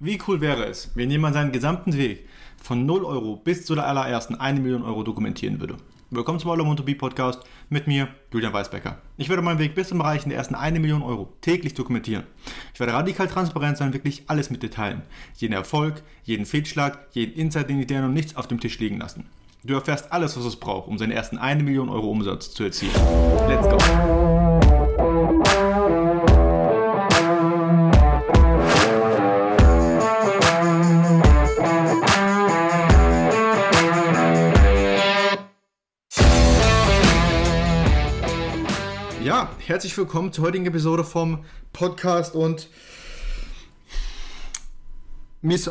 Wie cool wäre es, wenn jemand seinen gesamten Weg von 0 Euro bis zu der allerersten 1 Million Euro dokumentieren würde? Willkommen zum All Be Podcast mit mir, Julian Weisbecker. Ich werde meinen Weg bis zum Erreichen der ersten 1 Million Euro täglich dokumentieren. Ich werde radikal transparent sein, wirklich alles mit Detailen. Jeden Erfolg, jeden Fehlschlag, jeden Insight, den ich dir und nichts auf dem Tisch liegen lassen. Du erfährst alles, was es braucht, um seinen ersten 1 Million Euro Umsatz zu erzielen. Let's go! Herzlich willkommen zur heutigen Episode vom Podcast und mir ist,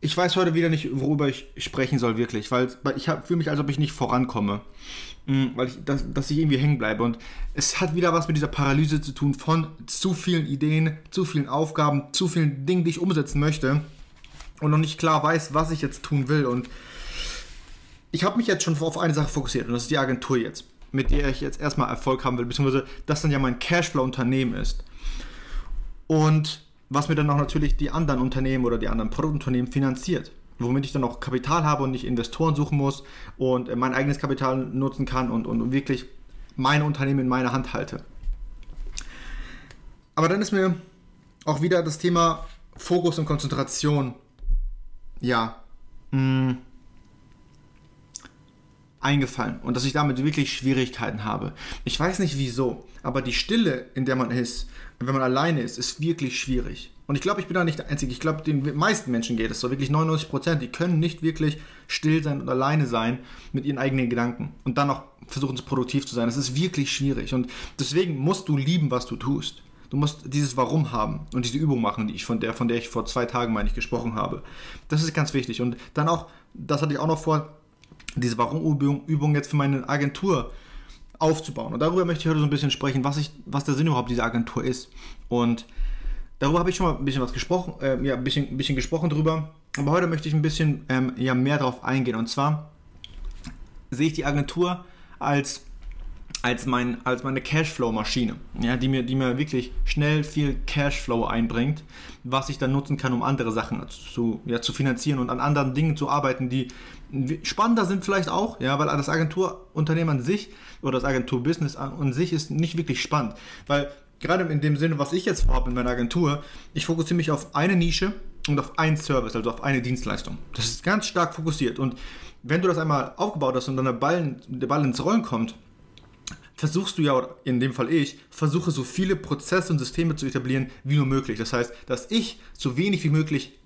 ich weiß heute wieder nicht, worüber ich sprechen soll, wirklich, weil, ich fühle mich, als ob ich nicht vorankomme, mm, weil ich, dass, dass ich irgendwie hängen bleibe. Und es hat wieder was mit dieser Paralyse zu tun von zu vielen Ideen, zu vielen Aufgaben, zu vielen Dingen, die ich umsetzen möchte und noch nicht klar weiß, was ich jetzt tun will. Und ich habe mich jetzt schon auf eine Sache fokussiert und das ist die Agentur jetzt mit der ich jetzt erstmal Erfolg haben will, beziehungsweise das dann ja mein Cashflow-Unternehmen ist. Und was mir dann auch natürlich die anderen Unternehmen oder die anderen Produktunternehmen finanziert. Womit ich dann auch Kapital habe und nicht Investoren suchen muss und mein eigenes Kapital nutzen kann und, und wirklich mein Unternehmen in meiner Hand halte. Aber dann ist mir auch wieder das Thema Fokus und Konzentration, ja, mh, mm, eingefallen und dass ich damit wirklich Schwierigkeiten habe. Ich weiß nicht wieso, aber die Stille, in der man ist, wenn man alleine ist, ist wirklich schwierig. Und ich glaube, ich bin da nicht der Einzige. Ich glaube, den meisten Menschen geht es so. Wirklich 99 Prozent, die können nicht wirklich still sein und alleine sein mit ihren eigenen Gedanken und dann noch versuchen, produktiv zu sein. Das ist wirklich schwierig. Und deswegen musst du lieben, was du tust. Du musst dieses Warum haben und diese Übung machen, die ich von der, von der ich vor zwei Tagen, meine ich, gesprochen habe. Das ist ganz wichtig. Und dann auch, das hatte ich auch noch vor, diese Warum-Übung jetzt für meine Agentur aufzubauen. Und darüber möchte ich heute so ein bisschen sprechen, was, ich, was der Sinn überhaupt dieser Agentur ist. Und darüber habe ich schon mal ein bisschen was gesprochen, äh, ja, ein bisschen, ein bisschen gesprochen drüber. Aber heute möchte ich ein bisschen ähm, ja, mehr darauf eingehen. Und zwar sehe ich die Agentur als als, mein, als meine Cashflow-Maschine, ja, die, mir, die mir wirklich schnell viel Cashflow einbringt, was ich dann nutzen kann, um andere Sachen zu, ja, zu finanzieren und an anderen Dingen zu arbeiten, die spannender sind vielleicht auch, ja, weil das Agenturunternehmen an sich oder das Agenturbusiness an sich ist nicht wirklich spannend, weil gerade in dem Sinne, was ich jetzt vorhabe in meiner Agentur, ich fokussiere mich auf eine Nische und auf einen Service, also auf eine Dienstleistung. Das ist ganz stark fokussiert und wenn du das einmal aufgebaut hast und dann der Ball, der Ball ins Rollen kommt, versuchst du ja, oder in dem Fall ich, versuche so viele Prozesse und Systeme zu etablieren wie nur möglich. Das heißt, dass ich so wenig wie möglich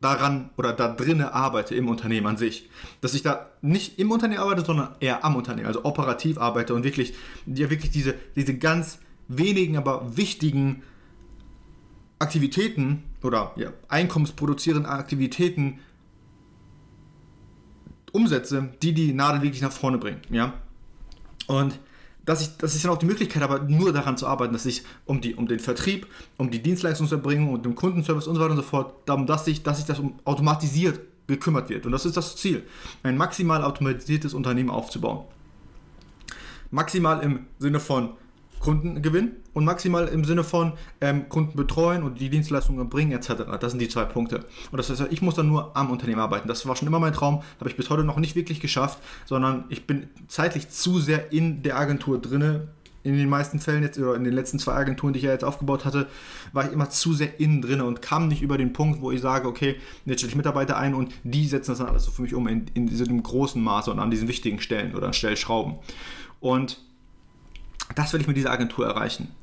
daran oder da drinnen arbeite im Unternehmen an sich. Dass ich da nicht im Unternehmen arbeite, sondern eher am Unternehmen, also operativ arbeite und wirklich, ja, wirklich diese, diese ganz wenigen, aber wichtigen Aktivitäten oder ja, einkommensproduzierenden Aktivitäten umsetze, die die Nadel wirklich nach vorne bringen. Ja? Und dass ich, dass ich dann auch die Möglichkeit habe, nur daran zu arbeiten, dass ich um, die, um den Vertrieb, um die Dienstleistungserbringung und den Kundenservice und so weiter und so fort, darum, dass sich, dass sich das um automatisiert gekümmert wird. Und das ist das Ziel, ein maximal automatisiertes Unternehmen aufzubauen. Maximal im Sinne von Kundengewinn und maximal im Sinne von ähm, Kunden betreuen und die Dienstleistungen bringen etc. Das sind die zwei Punkte. Und das heißt, ich muss dann nur am Unternehmen arbeiten. Das war schon immer mein Traum, habe ich bis heute noch nicht wirklich geschafft, sondern ich bin zeitlich zu sehr in der Agentur drinne. In den meisten Fällen jetzt oder in den letzten zwei Agenturen, die ich ja jetzt aufgebaut hatte, war ich immer zu sehr innen drin und kam nicht über den Punkt, wo ich sage, okay, jetzt stelle ich Mitarbeiter ein und die setzen das dann alles so für mich um in, in diesem großen Maße und an diesen wichtigen Stellen oder an Stellschrauben. Und das will ich mit dieser Agentur erreichen.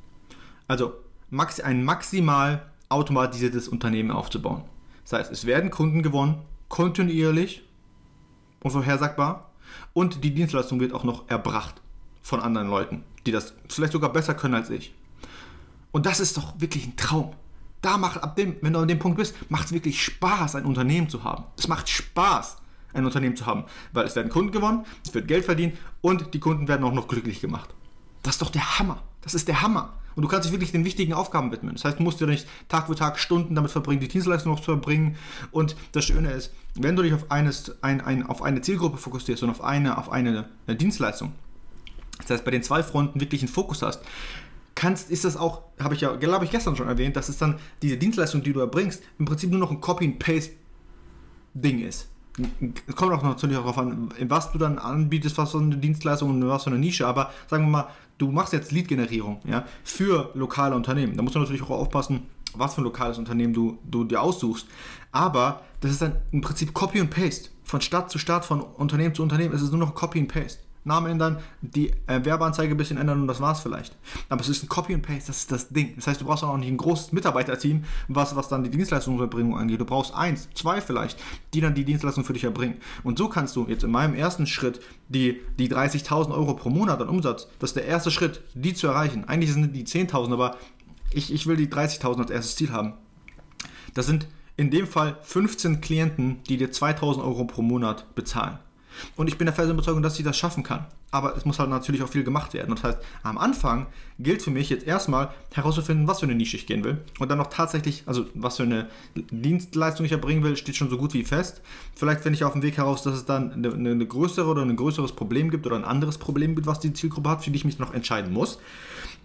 Also ein maximal automatisiertes Unternehmen aufzubauen. Das heißt, es werden Kunden gewonnen, kontinuierlich und vorhersagbar und die Dienstleistung wird auch noch erbracht von anderen Leuten, die das vielleicht sogar besser können als ich. Und das ist doch wirklich ein Traum. Da macht, ab dem, wenn du an dem Punkt bist, macht es wirklich Spaß, ein Unternehmen zu haben. Es macht Spaß, ein Unternehmen zu haben, weil es werden Kunden gewonnen, es wird Geld verdient und die Kunden werden auch noch glücklich gemacht. Das ist doch der Hammer. Das ist der Hammer. Und du kannst dich wirklich den wichtigen Aufgaben widmen. Das heißt, du musst dir nicht Tag für Tag Stunden damit verbringen, die Dienstleistung noch zu verbringen. Und das Schöne ist, wenn du dich auf, eines, ein, ein, auf eine Zielgruppe fokussierst und auf eine, auf eine Dienstleistung, das heißt, bei den zwei Fronten wirklich einen Fokus hast, kannst, ist das auch, habe ich ja, glaube ich, gestern schon erwähnt, dass es dann diese Dienstleistung, die du erbringst, im Prinzip nur noch ein Copy-and-Paste-Ding ist. Es kommt auch natürlich darauf an, was du dann anbietest, was für eine Dienstleistung und was für eine Nische, aber sagen wir mal, du machst jetzt Lead-Generierung ja, für lokale Unternehmen. Da musst du natürlich auch aufpassen, was für ein lokales Unternehmen du, du dir aussuchst. Aber das ist dann im Prinzip Copy und Paste. Von Stadt zu Stadt, von Unternehmen zu Unternehmen. Es ist nur noch Copy und Paste. Namen ändern, die äh, Werbeanzeige ein bisschen ändern und das war's vielleicht. Aber es ist ein Copy and Paste, das ist das Ding. Das heißt, du brauchst auch nicht ein großes Mitarbeiterteam, was, was dann die Dienstleistungserbringung angeht. Du brauchst eins, zwei vielleicht, die dann die Dienstleistung für dich erbringen. Und so kannst du jetzt in meinem ersten Schritt die, die 30.000 Euro pro Monat an Umsatz, das ist der erste Schritt, die zu erreichen. Eigentlich sind die 10.000, aber ich, ich will die 30.000 als erstes Ziel haben. Das sind in dem Fall 15 Klienten, die dir 2.000 Euro pro Monat bezahlen. Und ich bin der festen Überzeugung, dass ich das schaffen kann. Aber es muss halt natürlich auch viel gemacht werden. das heißt, am Anfang gilt für mich jetzt erstmal herauszufinden, was für eine Nische ich gehen will. Und dann noch tatsächlich, also was für eine Dienstleistung ich erbringen will, steht schon so gut wie fest. Vielleicht finde ich auf dem Weg heraus, dass es dann eine, eine größere oder ein größeres Problem gibt oder ein anderes Problem gibt, was die Zielgruppe hat, für die ich mich noch entscheiden muss.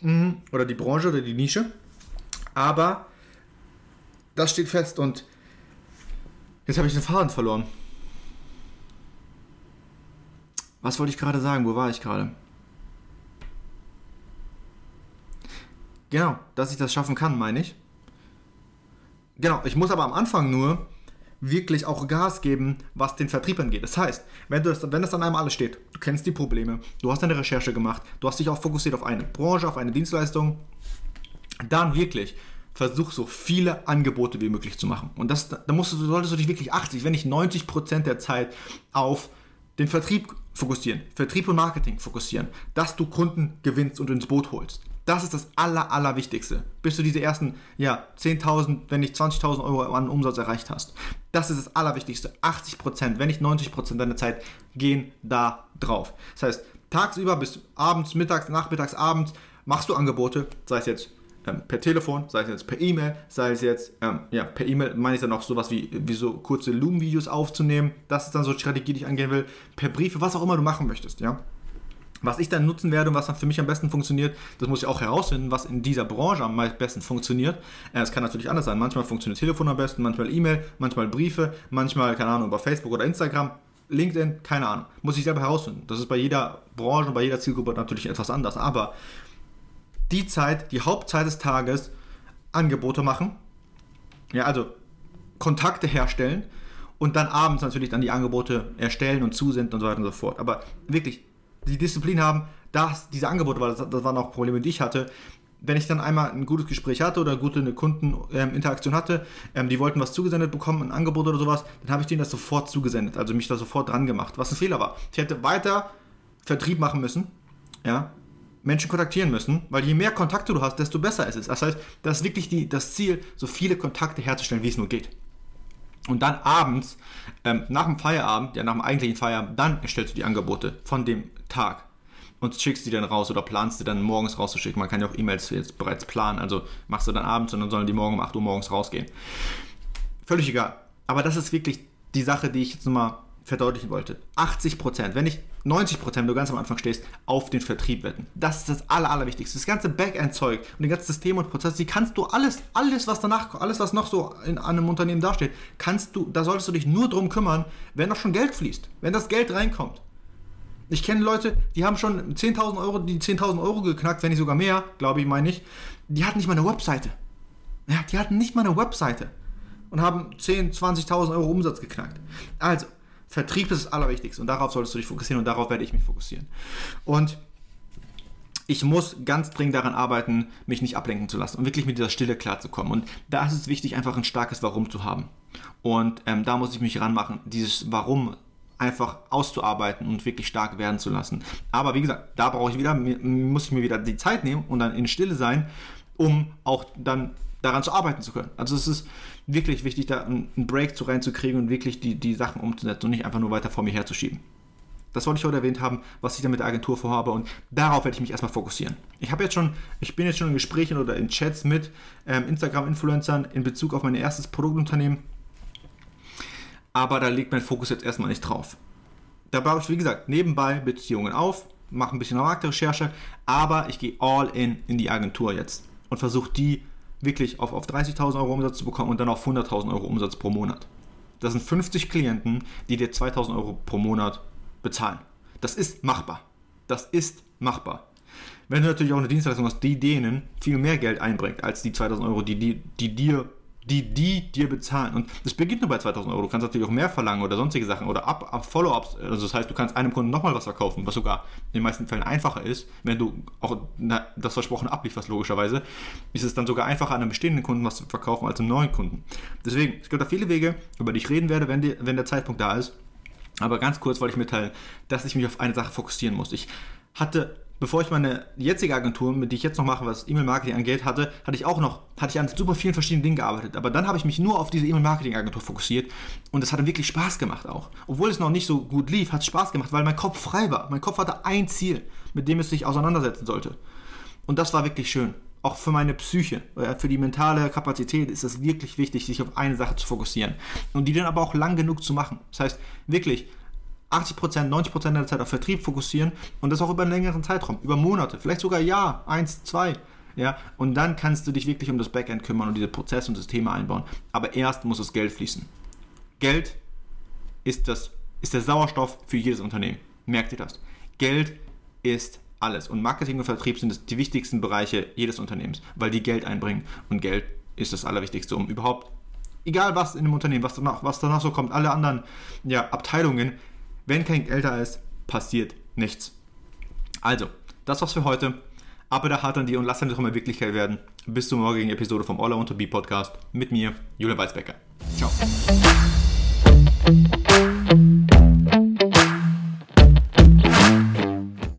Mhm. Oder die Branche oder die Nische. Aber das steht fest und jetzt habe ich den Faden verloren. Was wollte ich gerade sagen? Wo war ich gerade? Genau, dass ich das schaffen kann, meine ich. Genau, ich muss aber am Anfang nur wirklich auch Gas geben, was den Vertrieb angeht. Das heißt, wenn, du das, wenn das an einem alles steht, du kennst die Probleme, du hast deine Recherche gemacht, du hast dich auch fokussiert auf eine Branche, auf eine Dienstleistung, dann wirklich versuch so viele Angebote wie möglich zu machen. Und das, da musst du, solltest du dich wirklich 80, wenn nicht 90 Prozent der Zeit auf den Vertrieb fokussieren, Vertrieb und Marketing fokussieren, dass du Kunden gewinnst und ins Boot holst. Das ist das Aller, Allerwichtigste, bis du diese ersten ja, 10.000, wenn nicht 20.000 Euro an Umsatz erreicht hast. Das ist das Allerwichtigste. 80%, wenn nicht 90% deiner Zeit gehen da drauf. Das heißt, tagsüber bis abends, mittags, nachmittags, abends machst du Angebote, sei es jetzt ähm, per Telefon, sei es jetzt per E-Mail, sei es jetzt, ähm, ja, per E-Mail meine ich dann auch sowas wie, wie so kurze Loom-Videos aufzunehmen. Das ist dann so die Strategie, die ich angehen will. Per Briefe, was auch immer du machen möchtest, ja. Was ich dann nutzen werde und was dann für mich am besten funktioniert, das muss ich auch herausfinden, was in dieser Branche am besten funktioniert. Äh, es kann natürlich anders sein. Manchmal funktioniert Telefon am besten, manchmal E-Mail, manchmal Briefe, manchmal, keine Ahnung, über Facebook oder Instagram. LinkedIn, keine Ahnung. Muss ich selber herausfinden. Das ist bei jeder Branche bei jeder Zielgruppe natürlich etwas anders. Aber die Zeit, die Hauptzeit des Tages, Angebote machen. Ja, also Kontakte herstellen und dann abends natürlich dann die Angebote erstellen und zusenden und so weiter und so fort. Aber wirklich, die Disziplin haben, dass diese Angebote, weil das, das waren auch Probleme, die ich hatte, wenn ich dann einmal ein gutes Gespräch hatte oder gute eine Kundeninteraktion ähm, hatte, ähm, die wollten was zugesendet bekommen, ein Angebot oder sowas, dann habe ich denen das sofort zugesendet, also mich da sofort dran gemacht, was ein Fehler war. Ich hätte weiter Vertrieb machen müssen, ja, Menschen kontaktieren müssen, weil je mehr Kontakte du hast, desto besser ist es. Das heißt, das ist wirklich die, das Ziel, so viele Kontakte herzustellen, wie es nur geht. Und dann abends, ähm, nach dem Feierabend, ja nach dem eigentlichen Feierabend, dann erstellst du die Angebote von dem Tag und schickst die dann raus oder planst die dann morgens rauszuschicken. Man kann ja auch E-Mails jetzt bereits planen, also machst du dann abends und dann sollen die morgen um 8 Uhr morgens rausgehen. Völlig egal. Aber das ist wirklich die Sache, die ich jetzt nochmal verdeutlichen wollte. 80 Prozent, wenn nicht 90 Prozent, wenn du ganz am Anfang stehst, auf den Vertrieb wetten. Das ist das Aller, Allerwichtigste. Das ganze Backend-Zeug und die ganzen Systeme und Prozesse, die kannst du alles, alles, was danach, alles, was noch so in einem Unternehmen dasteht, kannst du, da solltest du dich nur drum kümmern, wenn doch schon Geld fließt, wenn das Geld reinkommt. Ich kenne Leute, die haben schon 10.000 Euro, die 10.000 Euro geknackt, wenn nicht sogar mehr, glaube ich, meine ich. Die hatten nicht mal eine Webseite. Ja, die hatten nicht mal eine Webseite und haben 10.000, 20.000 Euro Umsatz geknackt. Also, Vertrieb ist das Allerwichtigste und darauf solltest du dich fokussieren und darauf werde ich mich fokussieren. Und ich muss ganz dringend daran arbeiten, mich nicht ablenken zu lassen und wirklich mit dieser Stille klarzukommen. Und da ist es wichtig, einfach ein starkes Warum zu haben. Und ähm, da muss ich mich ranmachen, dieses Warum einfach auszuarbeiten und wirklich stark werden zu lassen. Aber wie gesagt, da brauche ich wieder, muss ich mir wieder die Zeit nehmen und dann in Stille sein, um auch dann daran zu arbeiten zu können. Also es ist wirklich wichtig, da einen Break zu reinzukriegen und wirklich die, die Sachen umzusetzen und nicht einfach nur weiter vor mir herzuschieben. Das wollte ich heute erwähnt haben, was ich da mit der Agentur vorhabe und darauf werde ich mich erstmal fokussieren. Ich habe jetzt schon, ich bin jetzt schon in Gesprächen oder in Chats mit ähm, Instagram-Influencern in Bezug auf mein erstes Produktunternehmen, aber da liegt mein Fokus jetzt erstmal nicht drauf. Da baue ich, wie gesagt, nebenbei Beziehungen auf, mache ein bisschen Marktrecherche, aber ich gehe all in in die Agentur jetzt und versuche die wirklich auf, auf 30.000 Euro Umsatz zu bekommen und dann auf 100.000 Euro Umsatz pro Monat. Das sind 50 Klienten, die dir 2.000 Euro pro Monat bezahlen. Das ist machbar. Das ist machbar. Wenn du natürlich auch eine Dienstleistung hast, die denen viel mehr Geld einbringt als die 2000 Euro, die, die, die dir die die dir bezahlen. Und das beginnt nur bei 2000 Euro. Du kannst natürlich auch mehr verlangen oder sonstige Sachen oder ab, ab Follow-ups. Also das heißt, du kannst einem Kunden nochmal was verkaufen, was sogar in den meisten Fällen einfacher ist, wenn du auch das Versprochene ablieferst, logischerweise, ist es dann sogar einfacher, einem bestehenden Kunden was zu verkaufen als einem neuen Kunden. Deswegen, es gibt da viele Wege, über die ich reden werde, wenn, die, wenn der Zeitpunkt da ist. Aber ganz kurz wollte ich mitteilen, dass ich mich auf eine Sache fokussieren muss. Ich hatte bevor ich meine jetzige Agentur, mit der ich jetzt noch mache, was E-Mail-Marketing angeht, hatte, hatte ich auch noch, hatte ich an super vielen verschiedenen Dingen gearbeitet. Aber dann habe ich mich nur auf diese E-Mail-Marketing-Agentur fokussiert und es hat wirklich Spaß gemacht auch. Obwohl es noch nicht so gut lief, hat es Spaß gemacht, weil mein Kopf frei war. Mein Kopf hatte ein Ziel, mit dem es sich auseinandersetzen sollte. Und das war wirklich schön. Auch für meine Psyche, für die mentale Kapazität ist es wirklich wichtig, sich auf eine Sache zu fokussieren. Und die dann aber auch lang genug zu machen. Das heißt, wirklich, 80%, 90% der Zeit auf Vertrieb fokussieren und das auch über einen längeren Zeitraum, über Monate, vielleicht sogar Jahr, eins, zwei. Ja, und dann kannst du dich wirklich um das Backend kümmern und diese Prozesse und Systeme einbauen. Aber erst muss das Geld fließen. Geld ist, das, ist der Sauerstoff für jedes Unternehmen. Merkt ihr das? Geld ist alles. Und Marketing und Vertrieb sind die wichtigsten Bereiche jedes Unternehmens, weil die Geld einbringen. Und Geld ist das Allerwichtigste, um überhaupt, egal was in einem Unternehmen, was danach, was danach so kommt, alle anderen ja, Abteilungen wenn kein Geld da ist, passiert nichts. Also, das war's für heute. Aber da hart an dir und lass deine Träume Wirklichkeit werden. Bis zur morgigen Episode vom All I Want to Be Podcast mit mir, Julian Weizbecker. Ciao.